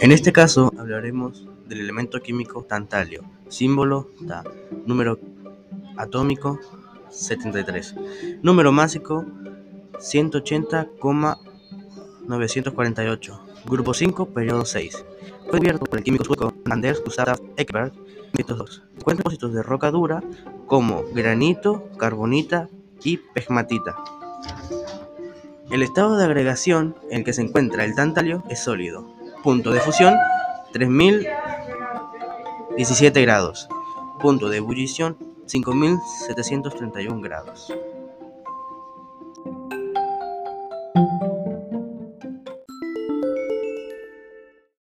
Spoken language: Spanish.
En este caso hablaremos del elemento químico tantalio, símbolo Ta, número atómico 73, número másico 180,948, grupo 5, periodo 6. Fue descubierto por el químico sueco Anders Gustav Ekeberg en Encuentra depósitos de roca dura como granito, carbonita y pegmatita. El estado de agregación en el que se encuentra el tantalio es sólido. Punto de fusión 3017 grados. Punto de ebullición 5731 grados.